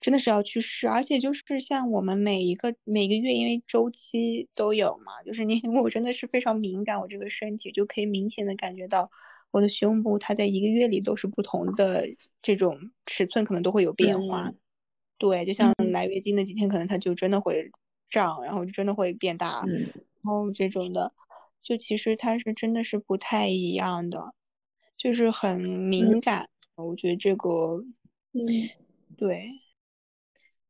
真的是要去试，而且就是像我们每一个每个月，因为周期都有嘛，就是你 我真的是非常敏感，我这个身体就可以明显的感觉到我的胸部，它在一个月里都是不同的这种尺寸，可能都会有变化。嗯对，就像嗯。来月经的几天，可能它就真的会胀，然后就真的会变大，嗯。然后这种的，就其实它是真的是不太一样的，就是很嗯敏感。我觉得这个嗯，对，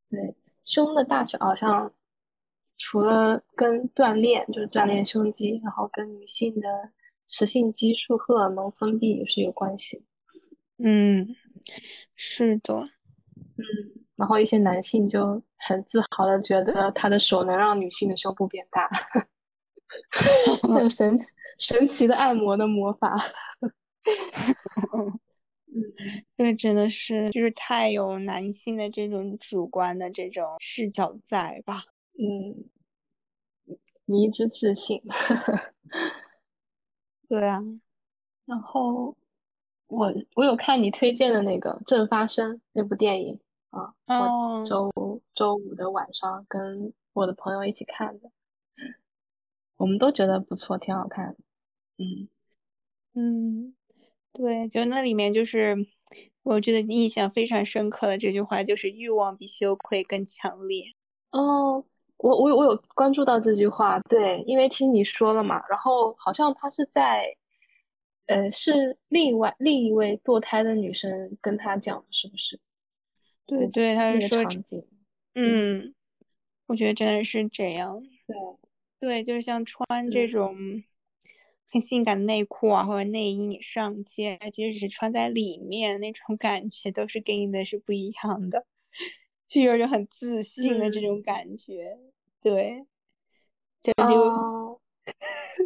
对，胸的大小好像除了跟锻炼，就是锻炼胸肌，然后跟女性的雌性激素荷尔蒙分泌也是有关系。嗯，是的，嗯，然后一些男性就很自豪的觉得他的手能让女性的胸部变大 这个神奇神奇的按摩的魔法。嗯这个真的是就是太有男性的这种主观的这种视角在吧？嗯，迷之自信。对啊，然后我我有看你推荐的那个《正发生》那部电影啊，我哦，周周五的晚上跟我的朋友一起看的，我们都觉得不错，挺好看的。嗯嗯，对，就那里面就是，我觉得印象非常深刻的这句话就是欲望比羞愧更强烈。哦，我我我有关注到这句话，对，因为听你说了嘛，然后好像他是在，呃，是另外另一位堕胎的女生跟他讲的，是不是？对对，他是说场景，嗯，我觉得真的是这样。对对，就是像穿这种。很性感的内裤啊，或者内衣，你上街，即使是穿在里面，那种感觉都是给你的是不一样的，就有种很自信的这种感觉。对，就 就，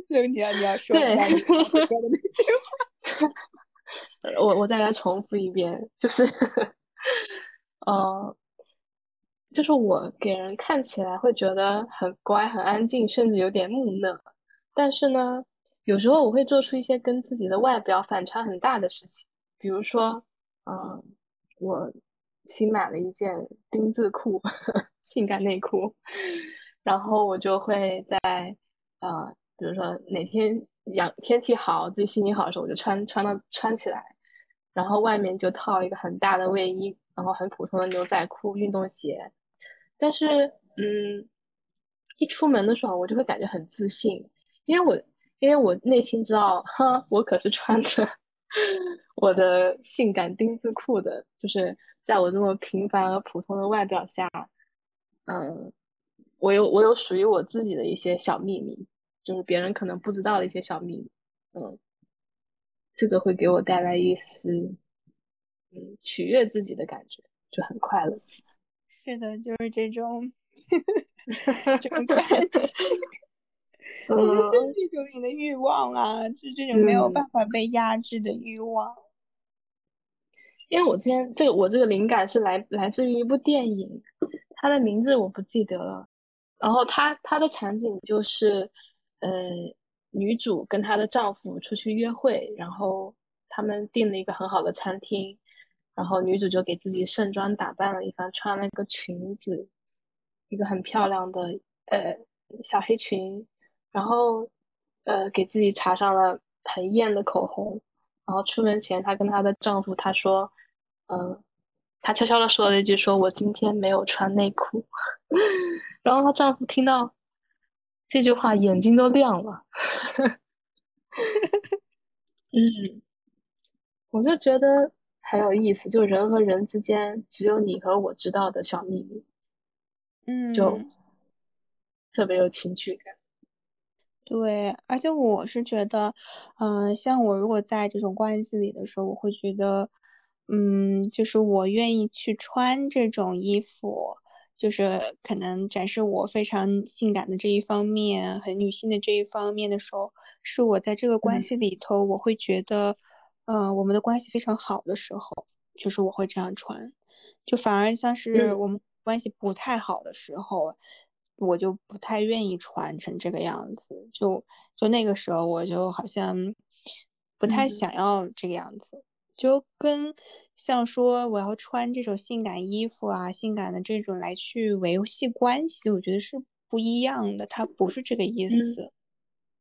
对，你要你要说对，说的那句话，我我再来重复一遍，就是，呃，就是我给人看起来会觉得很乖、很安静，甚至有点木讷，但是呢。有时候我会做出一些跟自己的外表反差很大的事情，比如说，嗯，我新买了一件丁字裤，性感内裤，然后我就会在，呃，比如说哪天阳天气好，自己心情好的时候，我就穿穿到穿起来，然后外面就套一个很大的卫衣，然后很普通的牛仔裤、运动鞋，但是，嗯，一出门的时候，我就会感觉很自信，因为我。因为我内心知道，哈，我可是穿着 我的性感丁字裤的，就是在我这么平凡而普通的外表下，嗯，我有我有属于我自己的一些小秘密，就是别人可能不知道的一些小秘密，嗯，这个会给我带来一丝，嗯，取悦自己的感觉，就很快乐。是的，就是这种，这种感觉。我觉得就是一种你的欲望啊，就是这种没有办法被压制的欲望。因为我今天这个我这个灵感是来来自于一部电影，它的名字我不记得了。然后它它的场景就是，呃，女主跟她的丈夫出去约会，然后他们订了一个很好的餐厅，然后女主就给自己盛装打扮了一番，穿了一个裙子，一个很漂亮的呃小黑裙。然后，呃，给自己擦上了很艳的口红。然后出门前，她跟她的丈夫她说：“嗯，她悄悄的说了一句，说我今天没有穿内裤。”然后她丈夫听到这句话，眼睛都亮了。嗯，我就觉得很有意思，就人和人之间只有你和我知道的小秘密，嗯，就特别有情趣感。对，而且我是觉得，嗯，像我如果在这种关系里的时候，我会觉得，嗯，就是我愿意去穿这种衣服，就是可能展示我非常性感的这一方面，很女性的这一方面的时候，是我在这个关系里头，我会觉得，嗯，我们的关系非常好的时候，就是我会这样穿，就反而像是我们关系不太好的时候。我就不太愿意穿成这个样子，就就那个时候，我就好像不太想要这个样子，就跟像说我要穿这种性感衣服啊，性感的这种来去维系关系，我觉得是不一样的，它不是这个意思，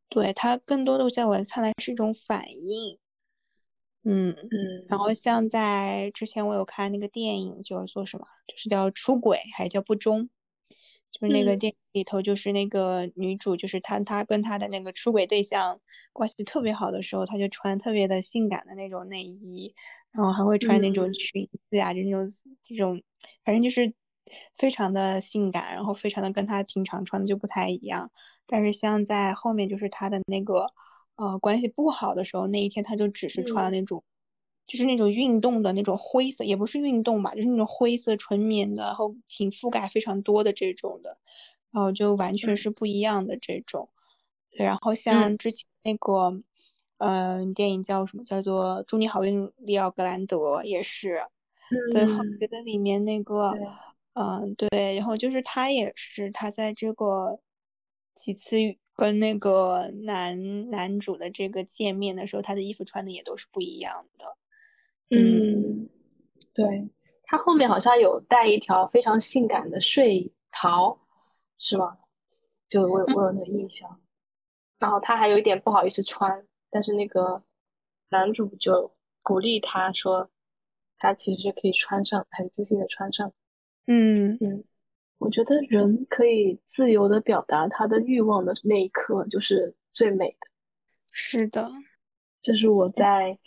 对它更多的在我看来是一种反应，嗯嗯，然。后像在之前我有看那个电影，叫做什么，就是叫出轨还是叫不忠？就是那个电影里头，就是那个女主，就是她，她跟她的那个出轨对象关系特别好的时候，她就穿特别的性感的那种内衣，然后还会穿那种裙子啊，就那种这种，反正就是非常的性感，然后非常的跟她平常穿的就不太一样。但是像在后面，就是她的那个呃关系不好的时候，那一天她就只是穿那种。就是那种运动的那种灰色，也不是运动吧，就是那种灰色纯棉的，然后挺覆盖非常多的这种的，然后就完全是不一样的这种。对，然后像之前那个，嗯，电影叫什么？叫做《祝你好运，利奥格兰德》也是。对，我觉得里面那个，嗯，对，然后就是他也是，他在这个几次跟那个男男主的这个见面的时候，他的衣服穿的也都是不一样的。嗯，对，他后面好像有带一条非常性感的睡袍，是吗？就我我有那个印象。然后他还有一点不好意思穿，但是那个男主就鼓励他说，他其实可以穿上，很自信的穿上。嗯嗯，我觉得人可以自由的表达他的欲望的那一刻，就是最美的。是的，这是我在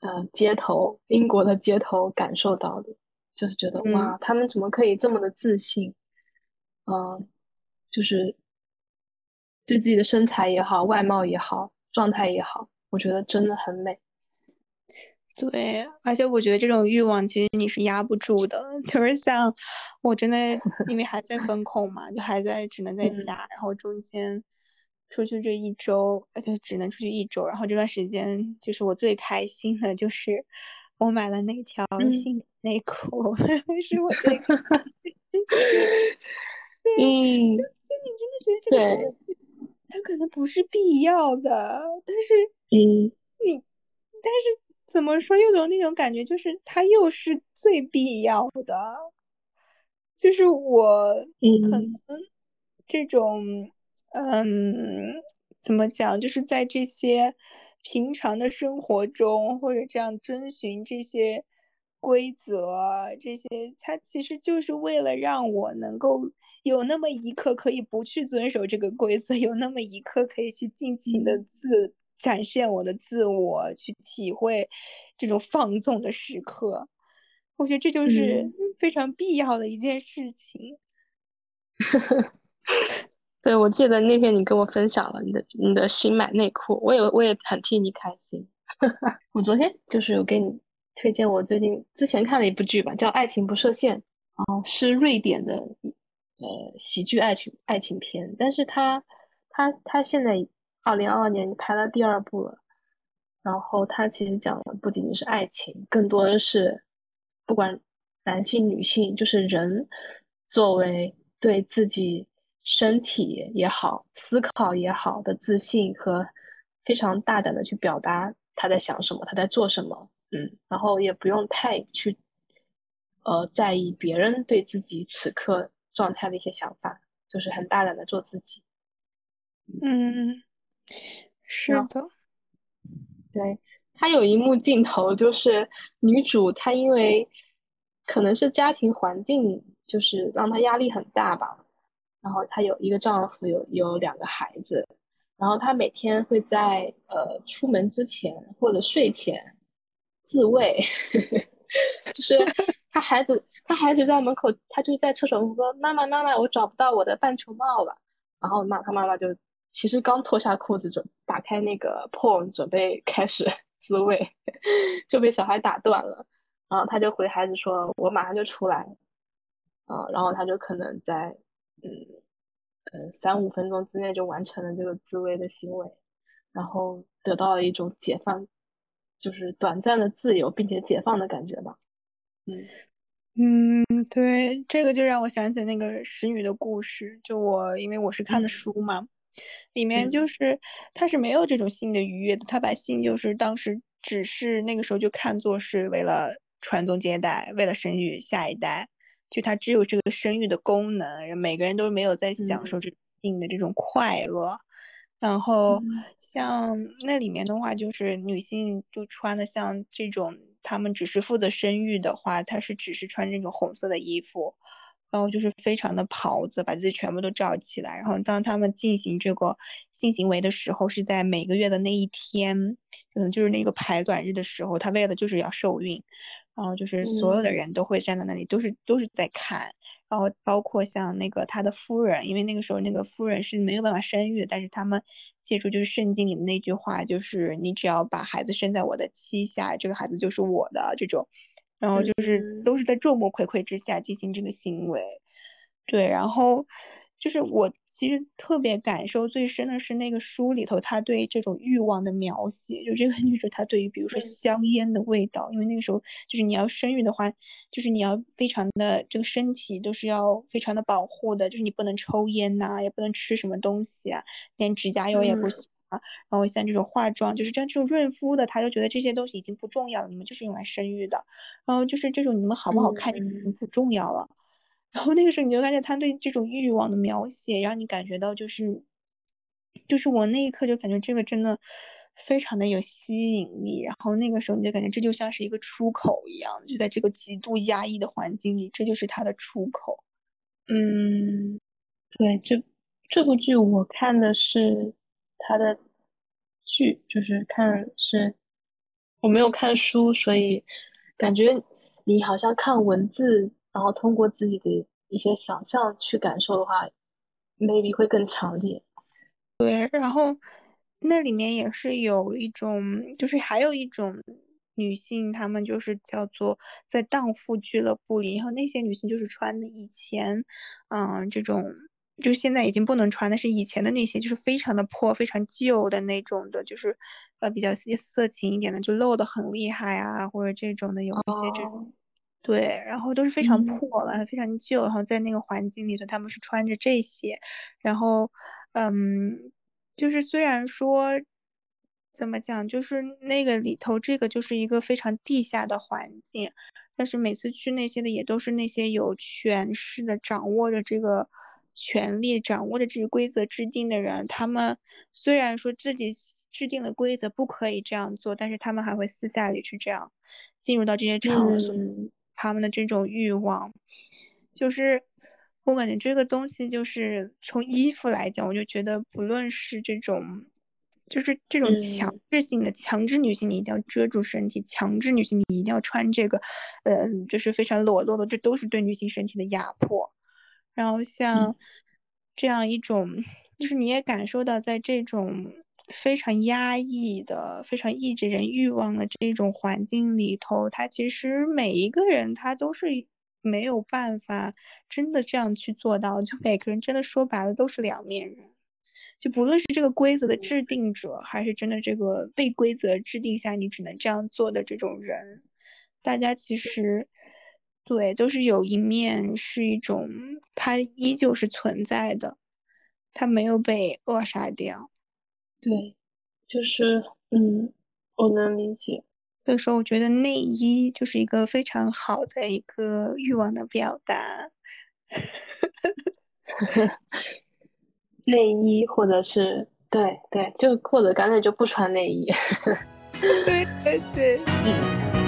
呃街头，英国的街头感受到的，就是觉得哇，他们怎么可以这么的自信？嗯，就是对自己的身材也好，外貌也好，状态也好，我觉得真的很美。对，而且我觉得这种欲望其实你是压不住的，就是像我真的因为还在 风控嘛，就还在只能在家，然后中间出去这一周，而且只能出去一周，然后这段时间就是我最开心的就是我买了那条性内裤，是我最。嗯，就你真的觉得这个东西，它可能不是必要的，但是，嗯，你，但是怎么说，又有那种感觉，就是它又是最必要的，就是我可能这种，嗯，怎么讲，就是在这些平常的生活中，或者这样遵循这些规则，这些，它其实就是为了让我能够。有那么一刻可以不去遵守这个规则，有那么一刻可以去尽情的自展现我的自我，去体会这种放纵的时刻。我觉得这就是非常必要的一件事情。对，我记得那天你跟我分享了你的你的新买内裤，我也我也很替你开心。我昨天就是有给你推荐我最近之前看了一部剧吧，叫《爱情不设限》，哦，是瑞典的。呃，喜剧爱情爱情片，但是他他他现在二零二二年拍了第二部了，然后他其实讲的不仅仅是爱情，更多的是不管男性女性，就是人作为对自己身体也好、思考也好的自信和非常大胆的去表达他在想什么，他在做什么，嗯，然后也不用太去呃在意别人对自己此刻。状态的一些想法，就是很大胆的做自己。嗯，是的。对他有一幕镜头，就是女主她因为可能是家庭环境，就是让她压力很大吧。然后她有一个丈夫，有有两个孩子，然后她每天会在呃出门之前或者睡前自慰，就是。他孩子，他孩子在门口，他就在厕所说：“妈妈，妈妈，我找不到我的半球帽了。”然后妈，他妈妈就其实刚脱下裤子，准打开那个 porn，准备开始 自慰，就被小孩打断了。然后他就回孩子说：“我马上就出来。”啊，然后他就可能在嗯嗯三五分钟之内就完成了这个自慰的行为，然后得到了一种解放，就是短暂的自由并且解放的感觉吧。嗯对，这个就让我想起那个使女的故事。就我，因为我是看的书嘛，里面就是他是没有这种性的愉悦的，他把性就是当时只是那个时候就看作是为了传宗接代，为了生育下一代，就他只有这个生育的功能，每个人都没有在享受这性的这种快乐。然后像那里面的话，就是女性就穿的像这种。她们只是负责生育的话，她是只是穿这种红色的衣服，然后就是非常的袍子，把自己全部都罩起来。然后当她们进行这个性行为的时候，是在每个月的那一天，可能就是那个排卵日的时候，她为了就是要受孕，然后就是所有的人都会站在那里，都是都是在看。然后包括像那个他的夫人，因为那个时候那个夫人是没有办法生育的，但是他们借助就是圣经里的那句话，就是你只要把孩子生在我的膝下，这个孩子就是我的这种，然后就是都是在众目睽睽之下进行这个行为，对，然后。就是我其实特别感受最深的是那个书里头，他对这种欲望的描写。就这个女主，她对于比如说香烟的味道，因为那个时候就是你要生育的话，就是你要非常的这个身体都是要非常的保护的，就是你不能抽烟呐，也不能吃什么东西啊，连指甲油也不行啊。然后像这种化妆，就是像这种润肤的，他就觉得这些东西已经不重要了，你们就是用来生育的。然后就是这种你们好不好看已经不重要了。然后那个时候你就发现他对这种欲望的描写，让你感觉到就是，就是我那一刻就感觉这个真的非常的有吸引力。然后那个时候你就感觉这就像是一个出口一样，就在这个极度压抑的环境里，这就是他的出口。嗯，对，这这部剧我看的是他的剧，就是看是，我没有看书，所以感觉你好像看文字，然后通过自己的一些想象去感受的话，maybe 会更强烈。对，然后那里面也是有一种，就是还有一种。女性，她们就是叫做在荡妇俱乐部里，然后那些女性就是穿的以前，嗯，这种就现在已经不能穿但是以前的那些，就是非常的破、非常旧的那种的，就是呃比较色情一点的，就露的很厉害啊，或者这种的有一些这种，对，然后都是非常破了、非常旧，然后在那个环境里头，他们是穿着这些，然后嗯，就是虽然说。怎么讲？就是那个里头，这个就是一个非常地下的环境，但是每次去那些的也都是那些有权势的、掌握着这个权力、掌握着这个规则制定的人。他们虽然说自己制定的规则不可以这样做，但是他们还会私下里去这样进入到这些场所。他们的这种欲望，就是我感觉这个东西就是从衣服来讲，我就觉得不论是这种。就是这种强制性的强制女性，你一定要遮住身体；强制女性，你一定要穿这个，嗯，就是非常裸露的，这都是对女性身体的压迫。然后像这样一种，就是你也感受到，在这种非常压抑的、非常抑制人欲望的这种环境里头，他其实每一个人他都是没有办法真的这样去做到，就每个人真的说白了都是两面人。就不论是这个规则的制定者，还是真的这个被规则制定下你只能这样做的这种人，大家其实对都是有一面是一种，它依旧是存在的，它没有被扼杀掉。对，就是嗯，我能理解。所以说，我觉得内衣就是一个非常好的一个欲望的表达。内衣，或者是对对，就或者干脆就不穿内衣。对对对，嗯。